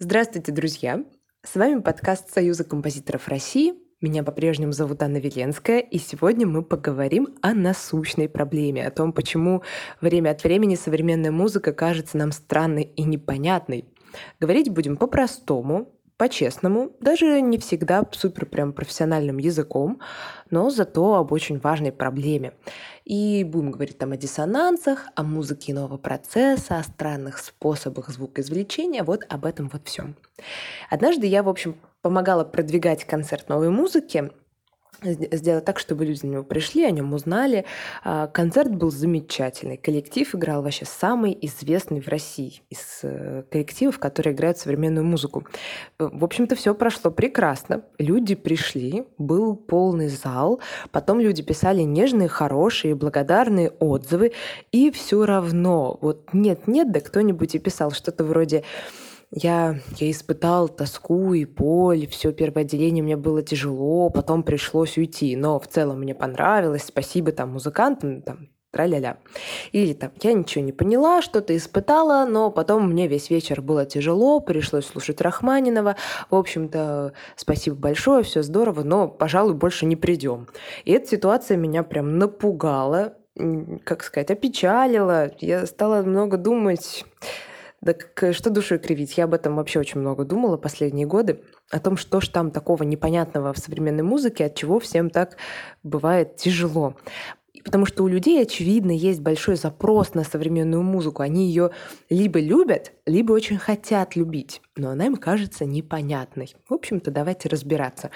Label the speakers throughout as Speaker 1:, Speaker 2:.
Speaker 1: Здравствуйте, друзья! С вами подкаст Союза композиторов России. Меня по-прежнему зовут Анна Веленская, и сегодня мы поговорим о насущной проблеме, о том, почему время от времени современная музыка кажется нам странной и непонятной. Говорить будем по-простому, по-честному, даже не всегда супер прям профессиональным языком, но зато об очень важной проблеме. И будем говорить там о диссонансах, о музыке нового процесса, о странных способах звукоизвлечения, вот об этом вот всем. Однажды я, в общем, помогала продвигать концерт новой музыки, сделать так, чтобы люди на него пришли, о нем узнали. А, концерт был замечательный. Коллектив играл вообще самый известный в России из э, коллективов, которые играют современную музыку. В общем-то, все прошло прекрасно. Люди пришли, был полный зал. Потом люди писали нежные, хорошие, благодарные отзывы. И все равно, вот нет-нет, да кто-нибудь и писал что-то вроде я, я испытал тоску и боль, все первое отделение мне было тяжело, потом пришлось уйти, но в целом мне понравилось, спасибо там музыкантам, там, тра-ля-ля. Или там, я ничего не поняла, что-то испытала, но потом мне весь вечер было тяжело, пришлось слушать Рахманинова. В общем-то, спасибо большое, все здорово, но, пожалуй, больше не придем. И эта ситуация меня прям напугала, как сказать, опечалила. Я стала много думать так э, что душой кривить? Я об этом вообще очень много думала последние годы, о том, что ж там такого непонятного в современной музыке, от чего всем так бывает тяжело. Потому что у людей, очевидно, есть большой запрос на современную музыку. Они ее либо любят, либо очень хотят любить, но она им кажется непонятной. В общем-то, давайте разбираться.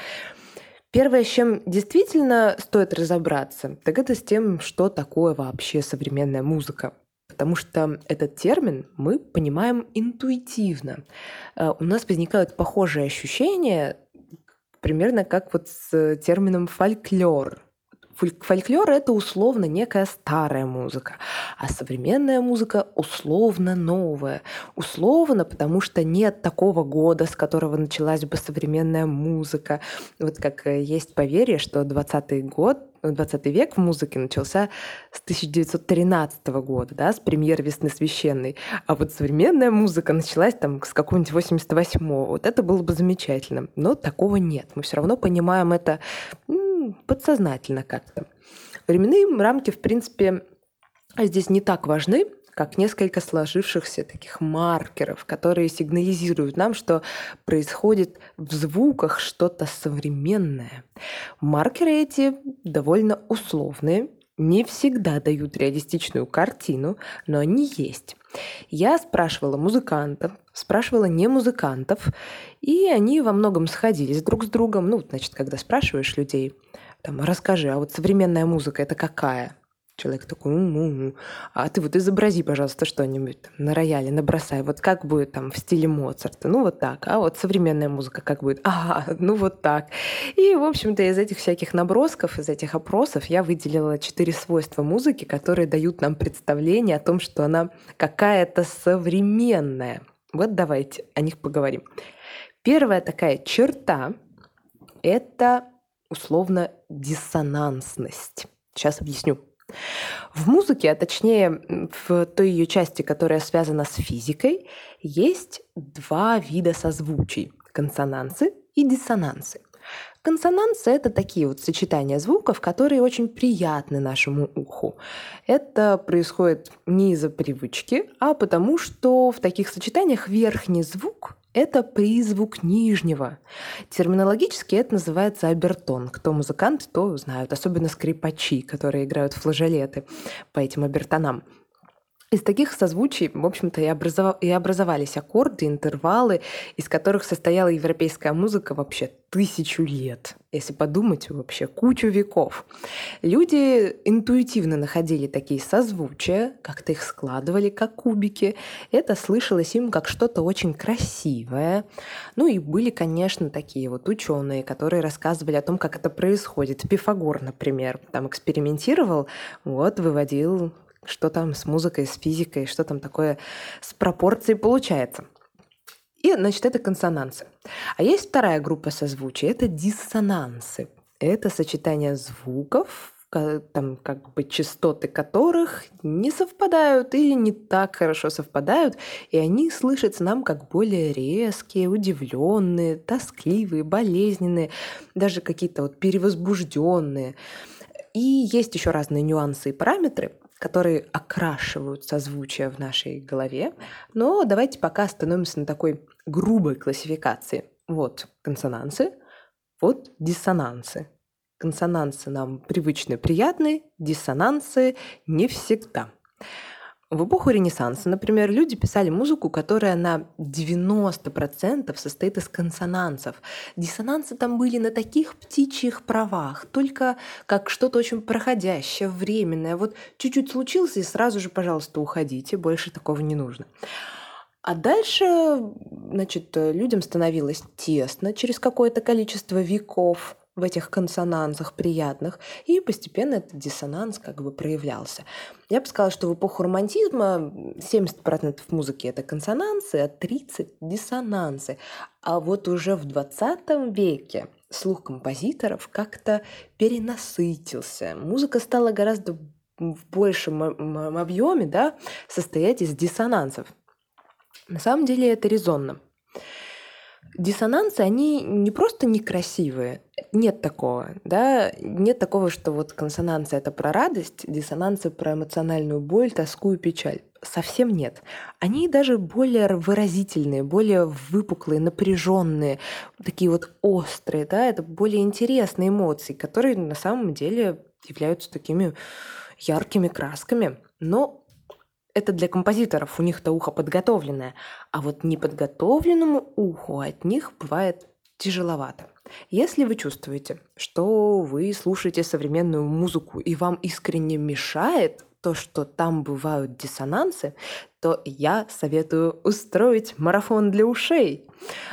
Speaker 1: Первое, с чем действительно стоит разобраться, так это с тем, что такое вообще современная музыка потому что этот термин мы понимаем интуитивно. Э, у нас возникают похожие ощущения, примерно как вот с термином фольклор. Фольклор — это условно некая старая музыка, а современная музыка условно новая. Условно, потому что нет такого года, с которого началась бы современная музыка. Вот как э, есть поверье, что 20 год 20 век в музыке начался с 1913 года, да, с премьеры «Весны священной», а вот современная музыка началась там с какого-нибудь 88-го. Вот это было бы замечательно. Но такого нет. Мы все равно понимаем это подсознательно как-то. Временные рамки, в принципе, здесь не так важны, как несколько сложившихся таких маркеров, которые сигнализируют нам, что происходит в звуках что-то современное. Маркеры эти довольно условные, не всегда дают реалистичную картину, но они есть. Я спрашивала музыкантов, спрашивала не музыкантов, и они во многом сходились друг с другом. Ну, значит, когда спрашиваешь людей, там, расскажи, а вот современная музыка это какая? Человек такой, ум-ум. а ты вот изобрази, пожалуйста, что-нибудь на рояле, набросай. Вот как будет там в стиле Моцарта? Ну вот так. А вот современная музыка как будет? Ага, ну вот так. И, в общем-то, из этих всяких набросков, из этих опросов я выделила четыре свойства музыки, которые дают нам представление о том, что она какая-то современная. Вот давайте о них поговорим. Первая такая черта — это условно диссонансность. Сейчас объясню. В музыке, а точнее в той ее части, которая связана с физикой, есть два вида созвучий – консонансы и диссонансы. Консонансы – это такие вот сочетания звуков, которые очень приятны нашему уху. Это происходит не из-за привычки, а потому что в таких сочетаниях верхний звук это призвук нижнего. Терминологически это называется обертон. Кто музыкант, то знают, особенно скрипачи, которые играют флажолеты по этим обертонам. Из таких созвучий, в общем-то, и, образов... и образовались аккорды, интервалы, из которых состояла европейская музыка вообще тысячу лет. Если подумать, вообще кучу веков. Люди интуитивно находили такие созвучия, как-то их складывали, как кубики. Это слышалось им как что-то очень красивое. Ну и были, конечно, такие вот ученые, которые рассказывали о том, как это происходит. Пифагор, например, там экспериментировал, вот, выводил что там с музыкой, с физикой, что там такое с пропорцией получается. И, значит, это консонансы. А есть вторая группа созвучий, это диссонансы. Это сочетание звуков, там как бы частоты которых не совпадают или не так хорошо совпадают, и они слышатся нам как более резкие, удивленные, тоскливые, болезненные, даже какие-то вот перевозбужденные. И есть еще разные нюансы и параметры, которые окрашивают созвучие в нашей голове. Но давайте пока остановимся на такой грубой классификации. Вот консонансы, вот диссонансы. Консонансы нам привычны, приятны, диссонансы не всегда. В эпоху Ренессанса, например, люди писали музыку, которая на 90% состоит из консонансов. Диссонансы там были на таких птичьих правах, только как что-то очень проходящее, временное. Вот чуть-чуть случилось, и сразу же, пожалуйста, уходите, больше такого не нужно. А дальше, значит, людям становилось тесно через какое-то количество веков в этих консонансах приятных, и постепенно этот диссонанс как бы проявлялся. Я бы сказала, что в эпоху романтизма 70% музыки — это консонансы, а 30% — диссонансы. А вот уже в 20 веке слух композиторов как-то перенасытился. Музыка стала гораздо в большем объеме да, состоять из диссонансов. На самом деле это резонно. Диссонансы, они не просто некрасивые, нет такого, да, нет такого, что вот консонанция — это про радость, диссонансы — про эмоциональную боль, тоску и печаль. Совсем нет. Они даже более выразительные, более выпуклые, напряженные, такие вот острые, да, это более интересные эмоции, которые на самом деле являются такими яркими красками. Но это для композиторов, у них-то ухо подготовленное, а вот неподготовленному уху от них бывает тяжеловато. Если вы чувствуете, что вы слушаете современную музыку и вам искренне мешает то, что там бывают диссонансы, то я советую устроить марафон для ушей.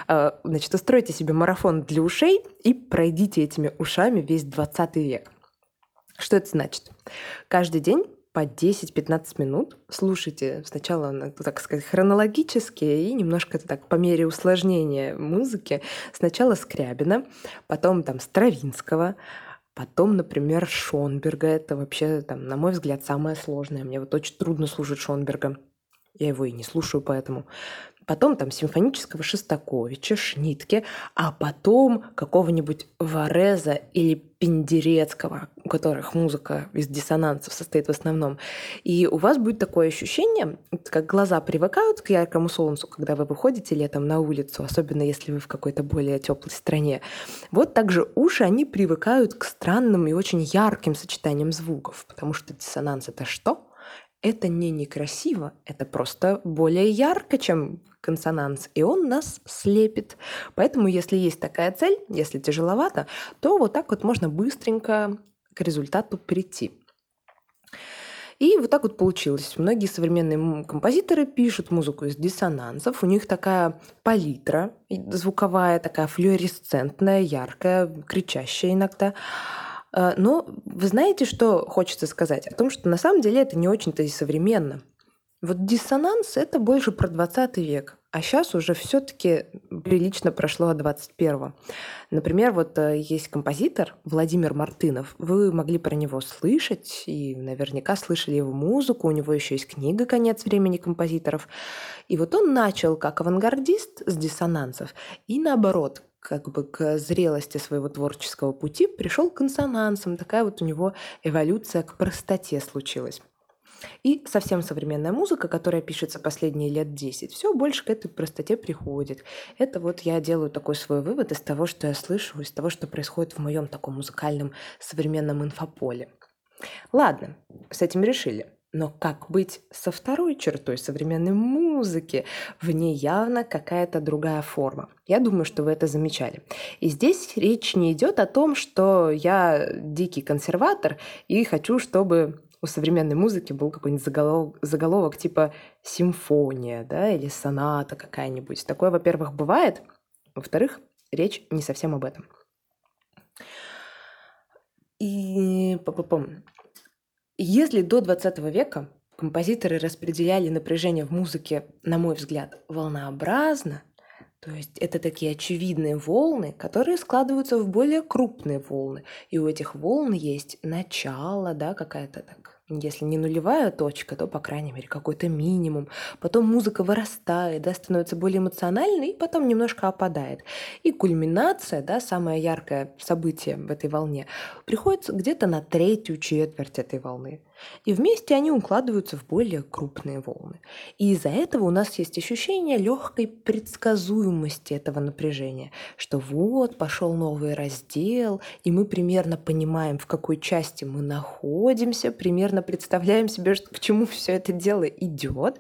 Speaker 1: А, значит, устройте себе марафон для ушей и пройдите этими ушами весь 20 век. Что это значит? Каждый день по 10-15 минут. Слушайте сначала, ну, так сказать, хронологически и немножко так по мере усложнения музыки. Сначала Скрябина, потом там Стравинского, Потом, например, Шонберга. Это вообще, там, на мой взгляд, самое сложное. Мне вот очень трудно слушать Шонберга. Я его и не слушаю, поэтому потом там симфонического Шостаковича, Шнитке, а потом какого-нибудь Вареза или Пендерецкого, у которых музыка из диссонансов состоит в основном. И у вас будет такое ощущение, как глаза привыкают к яркому солнцу, когда вы выходите летом на улицу, особенно если вы в какой-то более теплой стране. Вот также уши, они привыкают к странным и очень ярким сочетаниям звуков, потому что диссонанс — это что? это не некрасиво, это просто более ярко, чем консонанс, и он нас слепит. Поэтому, если есть такая цель, если тяжеловато, то вот так вот можно быстренько к результату прийти. И вот так вот получилось. Многие современные композиторы пишут музыку из диссонансов. У них такая палитра звуковая, такая флюоресцентная, яркая, кричащая иногда. А, но вы знаете, что хочется сказать? О том, что на самом деле это не очень-то и современно. Вот диссонанс — это больше про 20 век, а сейчас уже все таки прилично прошло от 21 Например, вот э, есть композитор Владимир Мартынов. Вы могли про него слышать и наверняка слышали его музыку. У него еще есть книга «Конец времени композиторов». И вот он начал как авангардист с диссонансов и наоборот, как бы к зрелости своего творческого пути пришел к консонансам. Такая вот у него эволюция к простоте случилась. И совсем современная музыка, которая пишется последние лет 10, все больше к этой простоте приходит. Это вот я делаю такой свой вывод из того, что я слышу, из того, что происходит в моем таком музыкальном современном инфополе. Ладно, с этим решили. Но как быть со второй чертой современной музыки? В ней явно какая-то другая форма. Я думаю, что вы это замечали. И здесь речь не идет о том, что я дикий консерватор и хочу, чтобы у современной музыки был какой-нибудь заголовок, заголовок типа симфония, да, или соната какая-нибудь. Такое, во-первых, бывает. Во-вторых, речь не совсем об этом. И если до 20 века композиторы распределяли напряжение в музыке, на мой взгляд, волнообразно, То есть это такие очевидные волны, которые складываются в более крупные волны. И у этих волн есть начало, да, какая-то так если не нулевая точка, то, по крайней мере, какой-то минимум. Потом музыка вырастает, да, становится более эмоциональной, и потом немножко опадает. И кульминация, да, самое яркое событие в этой волне, приходится где-то на третью четверть этой волны. И вместе они укладываются в более крупные волны. И из-за этого у нас есть ощущение легкой предсказуемости этого напряжения, что вот пошел новый раздел, и мы примерно понимаем, в какой части мы находимся, примерно представляем себе, к чему все это дело идет.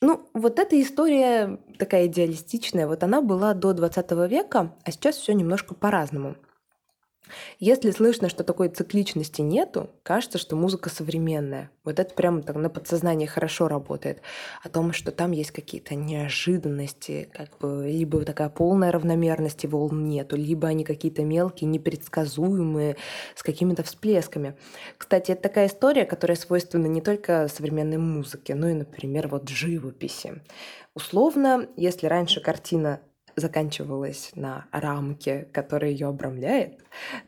Speaker 1: Ну, вот эта история такая идеалистичная, вот она была до 20 века, а сейчас все немножко по-разному – если слышно, что такой цикличности нету, кажется, что музыка современная. Вот это прямо так на подсознании хорошо работает. О том, что там есть какие-то неожиданности, как бы либо такая полная равномерности волн нету, либо они какие-то мелкие, непредсказуемые, с какими-то всплесками. Кстати, это такая история, которая свойственна не только современной музыке, но и, например, вот живописи. Условно, если раньше картина заканчивалась на рамке, которая ее обрамляет,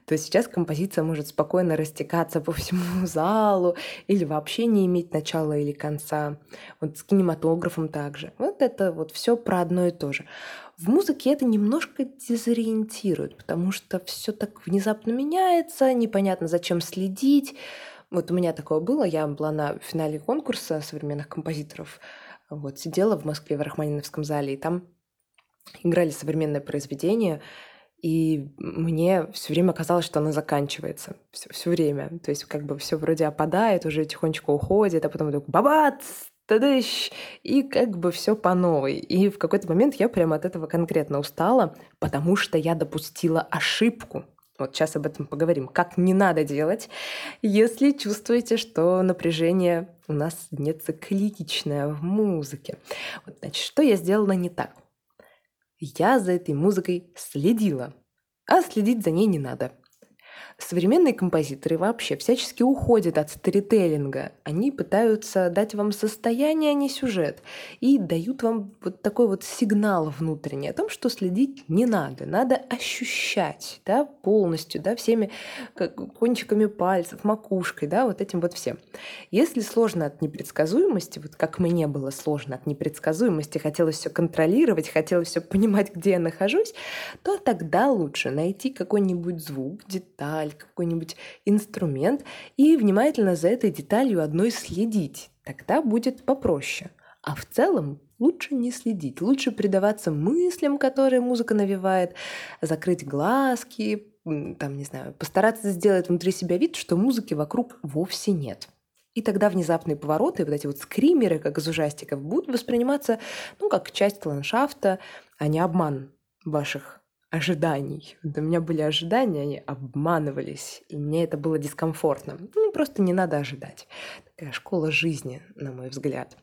Speaker 1: то сейчас композиция может спокойно растекаться по всему залу или вообще не иметь начала или конца. Вот с кинематографом также. Вот это вот все про одно и то же. В музыке это немножко дезориентирует, потому что все так внезапно меняется, непонятно, зачем следить. Вот у меня такое было, я была на финале конкурса современных композиторов, вот, сидела в Москве в Рахманиновском зале, и там играли современное произведение, и мне все время казалось, что оно заканчивается. Все, все время. То есть как бы все вроде опадает, уже тихонечко уходит, а потом вдруг бабац, тадыщ, и как бы все по новой. И в какой-то момент я прямо от этого конкретно устала, потому что я допустила ошибку. Вот сейчас об этом поговорим. Как не надо делать, если чувствуете, что напряжение у нас не цикличное в музыке. Вот, значит, что я сделала не так? Я за этой музыкой следила, а следить за ней не надо. Современные композиторы вообще всячески уходят от сторителлинга. Они пытаются дать вам состояние, а не сюжет. И дают вам вот такой вот сигнал внутренний о том, что следить не надо. Надо ощущать да, полностью, да, всеми кончиками пальцев, макушкой, да, вот этим вот всем. Если сложно от непредсказуемости, вот как мне было сложно от непредсказуемости, хотелось все контролировать, хотелось все понимать, где я нахожусь, то тогда лучше найти какой-нибудь звук, деталь, деталь, какой-нибудь инструмент и внимательно за этой деталью одной следить. Тогда будет попроще. А в целом лучше не следить, лучше предаваться мыслям, которые музыка навевает, закрыть глазки, там, не знаю, постараться сделать внутри себя вид, что музыки вокруг вовсе нет. И тогда внезапные повороты, вот эти вот скримеры, как из ужастиков, будут восприниматься, ну, как часть ландшафта, а не обман ваших ожиданий. У меня были ожидания, они обманывались, и мне это было дискомфортно. Ну, просто не надо ожидать. Такая школа жизни, на мой взгляд.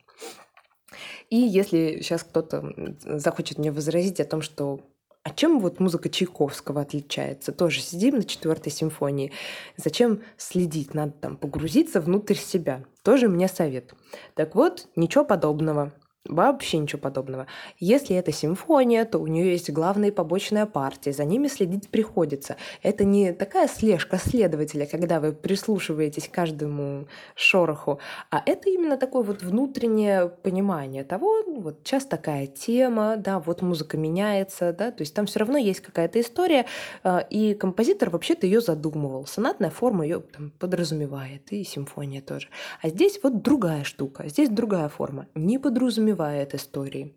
Speaker 1: И если сейчас кто-то захочет мне возразить о том, что а чем вот музыка Чайковского отличается? Тоже сидим на четвертой симфонии. Зачем следить? Надо там погрузиться внутрь себя. Тоже мне совет. Так вот, ничего подобного. Вообще ничего подобного. Если это симфония, то у нее есть главная и побочная партия, за ними следить приходится. Это не такая слежка следователя, когда вы прислушиваетесь к каждому шороху, а это именно такое вот внутреннее понимание того, вот сейчас такая тема, да, вот музыка меняется, да, то есть там все равно есть какая-то история, а, и композитор вообще-то ее задумывал. Сонатная форма ее там, подразумевает, и симфония тоже. А здесь вот другая штука, здесь другая форма, не подразумевает подразумевает истории.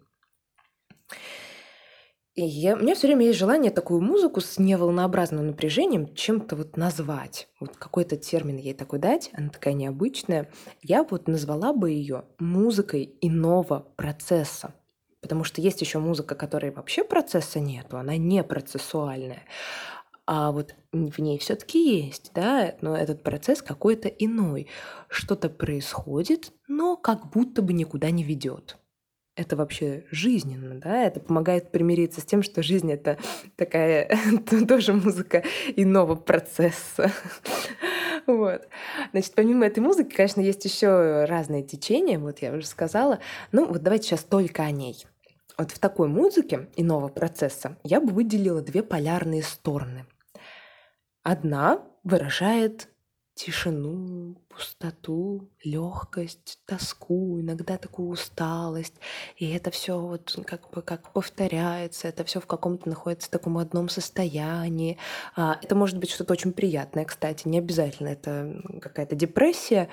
Speaker 1: И я, у меня все время есть желание такую музыку с неволнообразным напряжением чем-то вот назвать. Вот какой-то термин ей такой дать, она такая необычная. Я вот назвала бы ее музыкой иного процесса. Потому что есть еще музыка, которой вообще процесса нету, она не процессуальная. А вот в ней все-таки есть, да, но этот процесс какой-то иной. Что-то происходит, но как будто бы никуда не ведет это вообще жизненно, да, это помогает примириться с тем, что жизнь — это такая тоже музыка иного процесса. Вот. Значит, помимо этой музыки, конечно, есть еще разные течения, вот я уже сказала. Ну, вот давайте сейчас только о ней. Вот в такой музыке иного процесса я бы выделила две полярные стороны. Одна выражает тишину, пустоту, легкость, тоску, иногда такую усталость. И это все вот как бы как повторяется, это все в каком-то находится в таком одном состоянии. А, это может быть что-то очень приятное, кстати, не обязательно это какая-то депрессия,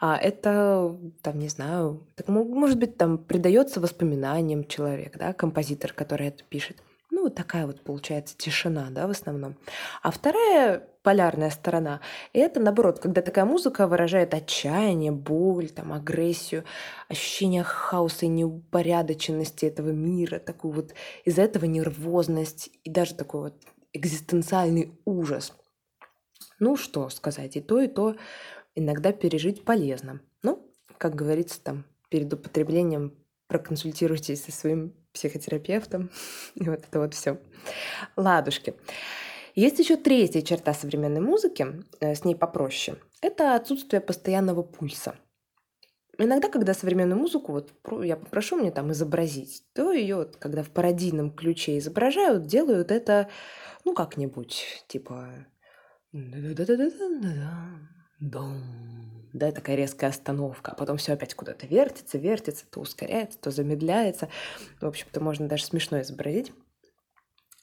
Speaker 1: а это, там, не знаю, так, может быть, там придается воспоминаниям человек, да, композитор, который это пишет. Ну, такая вот получается тишина, да, в основном. А вторая полярная сторона — это, наоборот, когда такая музыка выражает отчаяние, боль, там, агрессию, ощущение хаоса и неупорядоченности этого мира, такую вот из-за этого нервозность и даже такой вот экзистенциальный ужас. Ну, что сказать, и то, и то иногда пережить полезно. Ну, как говорится там, перед употреблением проконсультируйтесь со своим психотерапевтом. И вот это вот все. Ладушки. Есть еще третья черта современной музыки, э, с ней попроще. Это отсутствие постоянного пульса. Иногда, когда современную музыку вот я попрошу мне там изобразить, то ее, вот, когда в пародийном ключе изображают, делают это, ну, как-нибудь, типа да, такая резкая остановка, а потом все опять куда-то вертится, вертится, то ускоряется, то замедляется. В общем-то, можно даже смешно изобразить.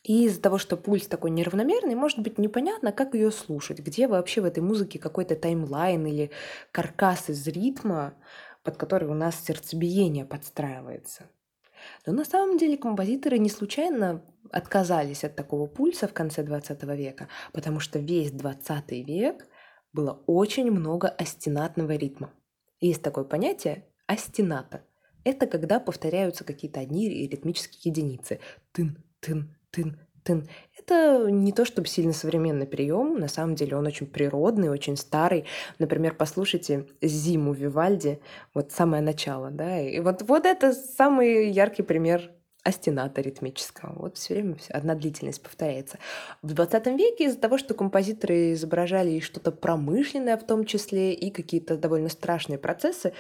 Speaker 1: И из-за того, что пульс такой неравномерный, может быть непонятно, как ее слушать, где вообще в этой музыке какой-то таймлайн или каркас из ритма, под который у нас сердцебиение подстраивается. Но на самом деле композиторы не случайно отказались от такого пульса в конце 20 века, потому что весь 20 век было очень много астенатного ритма. Есть такое понятие астената. Это когда повторяются какие-то одни ритмические единицы. Тын, тын, тын, тын. Это не то чтобы сильно современный прием, на самом деле он очень природный, очень старый. Например, послушайте «Зиму» Вивальди, вот самое начало, да, и вот, вот это самый яркий пример остената ритмического. Вот все время одна длительность повторяется. В 20 веке из-за того, что композиторы изображали и что-то промышленное в том числе, и какие-то довольно страшные процессы,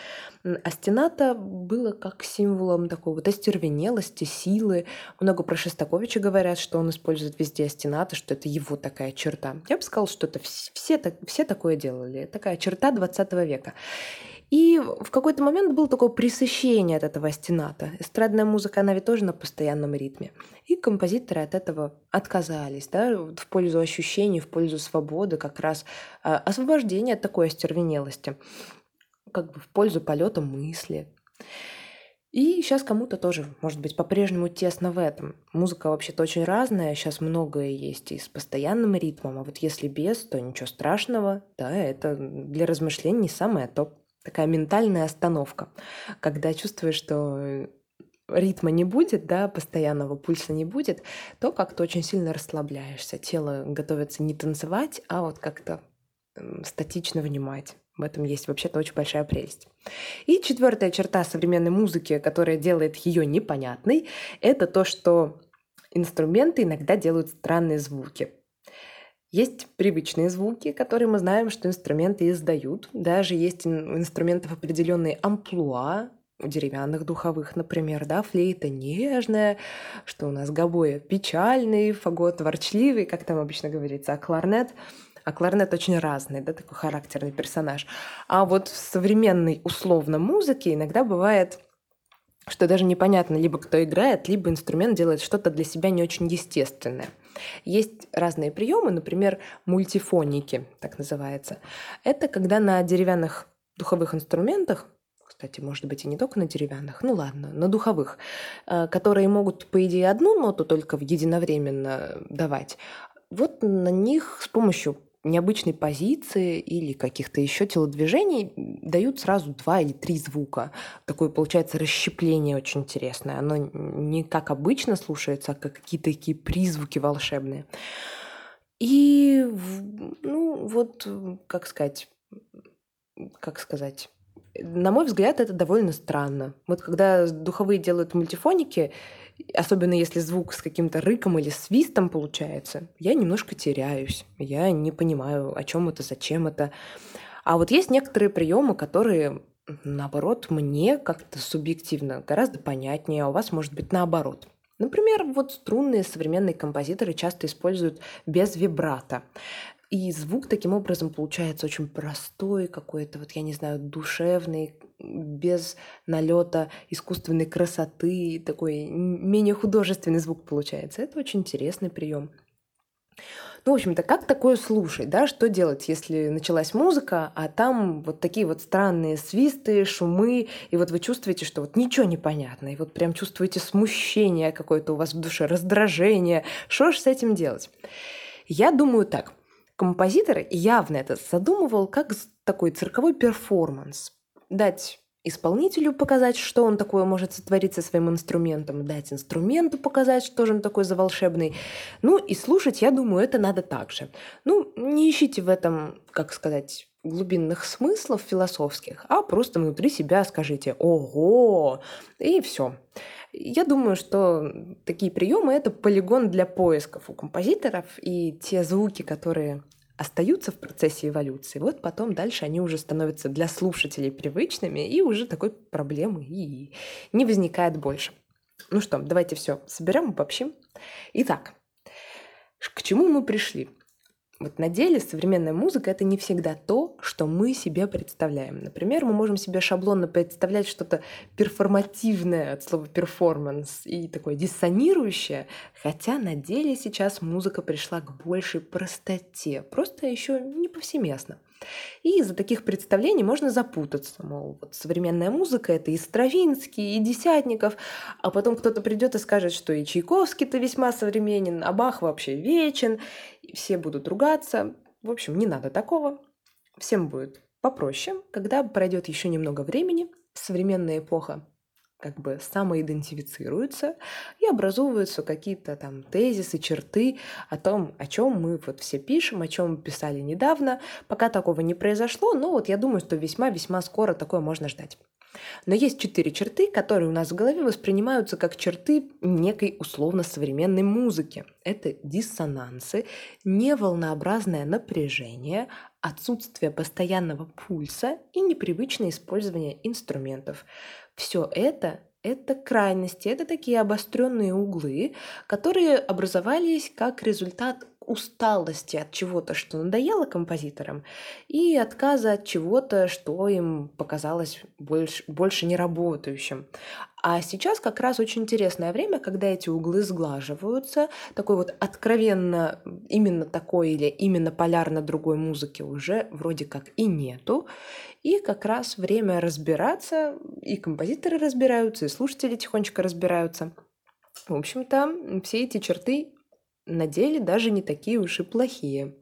Speaker 1: остената было как символом такого вот остервенелости, силы. Много про Шостаковича говорят, что он использует везде остената, что это его такая черта. Я бы сказала, что это все, все такое делали. Такая черта 20 века. И в какой-то момент было такое пресыщение от этого стената. Эстрадная музыка, она ведь тоже на постоянном ритме. И композиторы от этого отказались, да, в пользу ощущений, в пользу свободы, как раз э, освобождения от такой остервенелости, как бы в пользу полета мысли. И сейчас кому-то тоже, может быть, по-прежнему тесно в этом. Музыка вообще-то очень разная, сейчас многое есть и с постоянным ритмом, а вот если без, то ничего страшного, да, это для размышлений самое топ такая ментальная остановка, когда чувствуешь, что ритма не будет, да, постоянного пульса не будет, то как-то очень сильно расслабляешься. Тело готовится не танцевать, а вот как-то статично внимать. В этом есть вообще-то очень большая прелесть. И четвертая черта современной музыки, которая делает ее непонятной, это то, что инструменты иногда делают странные звуки. Есть привычные звуки, которые мы знаем, что инструменты издают. Даже есть у инструментов определенные амплуа, у деревянных духовых, например, да, флейта нежная, что у нас гобоя печальный, фагот ворчливый, как там обычно говорится, а кларнет а кларнет очень разный, да, такой характерный персонаж. А вот в современной условно музыке иногда бывает что даже непонятно, либо кто играет, либо инструмент делает что-то для себя не очень естественное. Есть разные приемы, например, мультифоники, так называется. Это когда на деревянных духовых инструментах кстати, может быть, и не только на деревянных, ну ладно, на духовых, э, которые могут, по идее, одну ноту только единовременно давать. Вот на них с помощью необычной позиции или каких-то еще телодвижений дают сразу два или три звука. Такое получается расщепление очень интересное. Оно не как обычно слушается, а как какие-то такие призвуки волшебные. И, ну, вот, как сказать, как сказать, на мой взгляд, это довольно странно. Вот когда духовые делают мультифоники, особенно если звук с каким-то рыком или свистом получается, я немножко теряюсь. Я не понимаю, о чем это, зачем это. А вот есть некоторые приемы, которые наоборот, мне как-то субъективно гораздо понятнее, а у вас может быть наоборот. Например, вот струнные современные композиторы часто используют без вибрато. И звук таким образом получается очень простой, какой-то, вот я не знаю, душевный, без налета искусственной красоты, такой менее художественный звук получается. Это очень интересный прием. Ну, в общем-то, как такое слушать, да? Что делать, если началась музыка, а там вот такие вот странные свисты, шумы, и вот вы чувствуете, что вот ничего не понятно, и вот прям чувствуете смущение какое-то у вас в душе, раздражение. Что ж с этим делать? Я думаю так. Композитор явно это задумывал как такой цирковой перформанс. Дать исполнителю показать, что он такое может сотворить со своим инструментом, дать инструменту показать, что же он такой за волшебный. Ну и слушать, я думаю, это надо так же. Ну, не ищите в этом, как сказать, глубинных смыслов философских, а просто внутри себя скажите «Ого!» и все. Я думаю, что такие приемы это полигон для поисков у композиторов, и те звуки, которые остаются в процессе эволюции, вот потом дальше они уже становятся для слушателей привычными, и уже такой проблемы и не возникает больше. Ну что, давайте все соберем, обобщим. Итак, к чему мы пришли? Вот на деле современная музыка — это не всегда то, что мы себе представляем. Например, мы можем себе шаблонно представлять что-то перформативное от слова перформанс и такое диссонирующее, хотя на деле сейчас музыка пришла к большей простоте, просто еще не повсеместно. И из-за таких представлений можно запутаться, мол, вот современная музыка — это и Стравинский, и Десятников, а потом кто-то придет и скажет, что и Чайковский-то весьма современен, а Бах вообще вечен, и все будут ругаться. В общем, не надо такого. Всем будет попроще, когда пройдет еще немного времени, современная эпоха как бы самоидентифицируются и образовываются какие-то там тезисы, черты о том, о чем мы вот все пишем, о чем писали недавно. Пока такого не произошло, но вот я думаю, что весьма-весьма скоро такое можно ждать. Но есть четыре черты, которые у нас в голове воспринимаются как черты некой условно-современной музыки. Это диссонансы, неволнообразное напряжение, отсутствие постоянного пульса и непривычное использование инструментов. Все это это крайности, это такие обостренные углы, которые образовались как результат усталости от чего-то, что надоело композиторам, и отказа от чего-то, что им показалось больше, больше не работающим. А сейчас как раз очень интересное время, когда эти углы сглаживаются, такой вот откровенно именно такой или именно полярно другой музыки уже вроде как и нету. И как раз время разбираться, и композиторы разбираются, и слушатели тихонечко разбираются. В общем-то, все эти черты на деле даже не такие уж и плохие.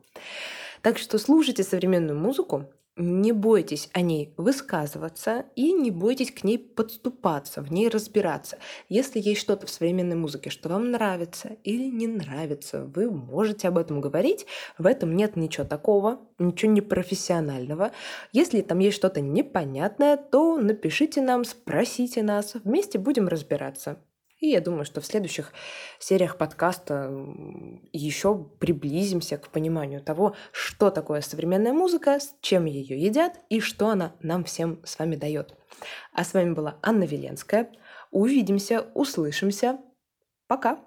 Speaker 1: Так что слушайте современную музыку, не бойтесь о ней высказываться и не бойтесь к ней подступаться, в ней разбираться. Если есть что-то в современной музыке, что вам нравится или не нравится, вы можете об этом говорить. В этом нет ничего такого, ничего непрофессионального. Если там есть что-то непонятное, то напишите нам, спросите нас, вместе будем разбираться. И я думаю, что в следующих сериях подкаста еще приблизимся к пониманию того, что такое современная музыка, с чем ее едят и что она нам всем с вами дает. А с вами была Анна Веленская. Увидимся, услышимся. Пока!